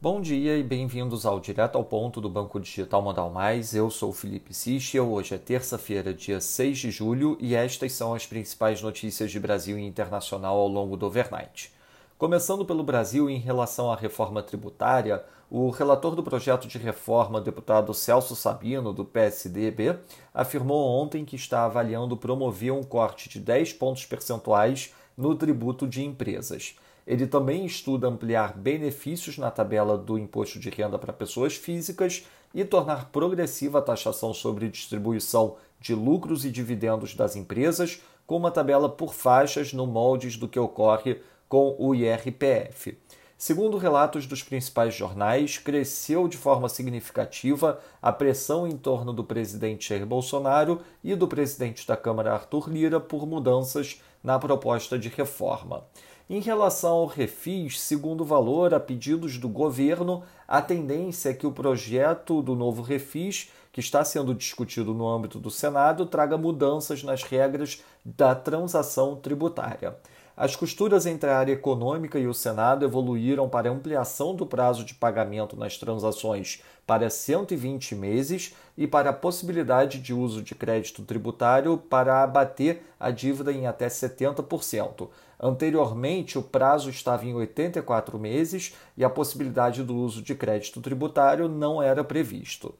Bom dia e bem-vindos ao Direto ao Ponto do Banco Digital Modal Mais. Eu sou Felipe Sichel. Hoje é terça-feira, dia 6 de julho, e estas são as principais notícias de Brasil e internacional ao longo do overnight. Começando pelo Brasil, em relação à reforma tributária, o relator do projeto de reforma, deputado Celso Sabino, do PSDB, afirmou ontem que está avaliando promover um corte de 10 pontos percentuais no tributo de empresas. Ele também estuda ampliar benefícios na tabela do imposto de renda para pessoas físicas e tornar progressiva a taxação sobre distribuição de lucros e dividendos das empresas, com uma tabela por faixas no moldes do que ocorre com o IRPF. Segundo relatos dos principais jornais, cresceu de forma significativa a pressão em torno do presidente Jair Bolsonaro e do presidente da Câmara Arthur Lira por mudanças na proposta de reforma. Em relação ao refis, segundo o valor, a pedidos do governo, a tendência é que o projeto do novo refis, que está sendo discutido no âmbito do Senado, traga mudanças nas regras da transação tributária. As costuras entre a área econômica e o Senado evoluíram para ampliação do prazo de pagamento nas transações para 120 meses e para a possibilidade de uso de crédito tributário para abater a dívida em até 70%. Anteriormente, o prazo estava em 84 meses e a possibilidade do uso de crédito tributário não era previsto.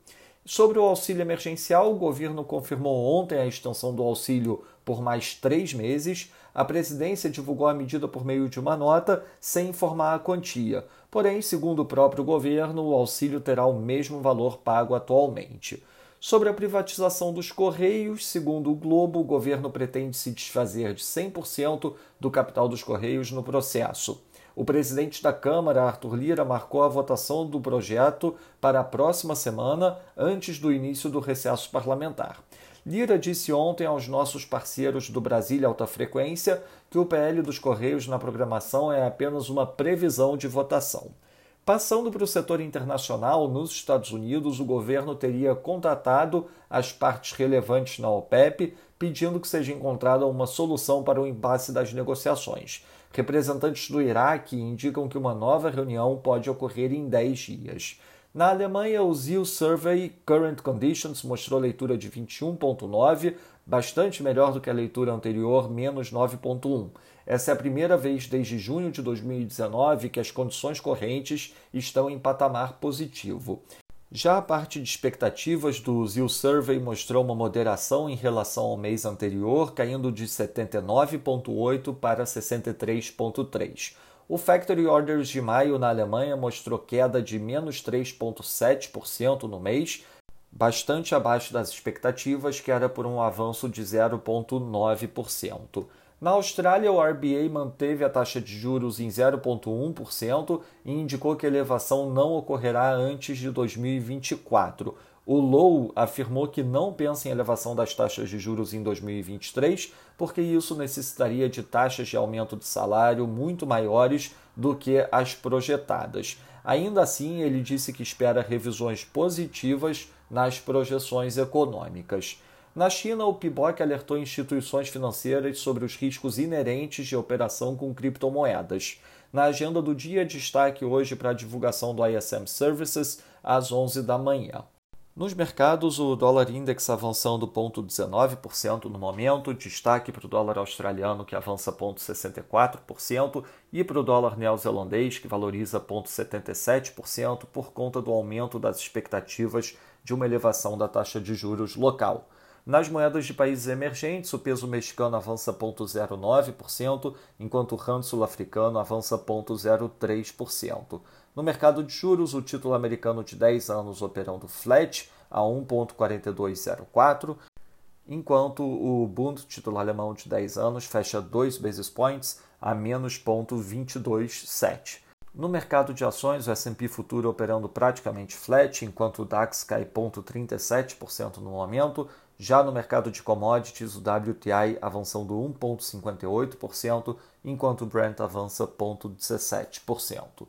Sobre o auxílio emergencial, o governo confirmou ontem a extensão do auxílio por mais três meses. A presidência divulgou a medida por meio de uma nota, sem informar a quantia. Porém, segundo o próprio governo, o auxílio terá o mesmo valor pago atualmente. Sobre a privatização dos Correios, segundo o Globo, o governo pretende se desfazer de 100% do capital dos Correios no processo. O presidente da Câmara, Arthur Lira, marcou a votação do projeto para a próxima semana, antes do início do recesso parlamentar. Lira disse ontem aos nossos parceiros do Brasília Alta Frequência que o PL dos Correios na programação é apenas uma previsão de votação. Passando para o setor internacional, nos Estados Unidos, o governo teria contatado as partes relevantes na OPEP, pedindo que seja encontrada uma solução para o impasse das negociações. Representantes do Iraque indicam que uma nova reunião pode ocorrer em 10 dias. Na Alemanha, o ZIL Survey Current Conditions mostrou leitura de 21,9, bastante melhor do que a leitura anterior, menos 9,1. Essa é a primeira vez desde junho de 2019 que as condições correntes estão em patamar positivo. Já a parte de expectativas do ZIL Survey mostrou uma moderação em relação ao mês anterior, caindo de 79,8 para 63,3. O Factory Orders de maio na Alemanha mostrou queda de menos 3,7% no mês, bastante abaixo das expectativas, que era por um avanço de 0,9%. Na Austrália, o RBA manteve a taxa de juros em 0,1% e indicou que a elevação não ocorrerá antes de 2024. O Low afirmou que não pensa em elevação das taxas de juros em 2023, porque isso necessitaria de taxas de aumento de salário muito maiores do que as projetadas. Ainda assim, ele disse que espera revisões positivas nas projeções econômicas. Na China, o PIBOC alertou instituições financeiras sobre os riscos inerentes de operação com criptomoedas. Na agenda do dia, destaque hoje para a divulgação do ISM Services às 11 da manhã. Nos mercados, o dólar index avançando 0,19% no momento, destaque para o dólar australiano que avança 0,64% e para o dólar neozelandês que valoriza 0,77% por conta do aumento das expectativas de uma elevação da taxa de juros local. Nas moedas de países emergentes, o peso mexicano avança 0,09%, enquanto o rand sul-africano avança 0,03%. No mercado de juros, o título americano de 10 anos operando flat a 1,4204, enquanto o Bund, título alemão de 10 anos, fecha 2 basis points a menos 0,227. No mercado de ações, o S&P futuro operando praticamente flat, enquanto o DAX cai 0,37% no momento, já no mercado de commodities, o WTI avançando 1,58%, enquanto o Brent avança 0,17%.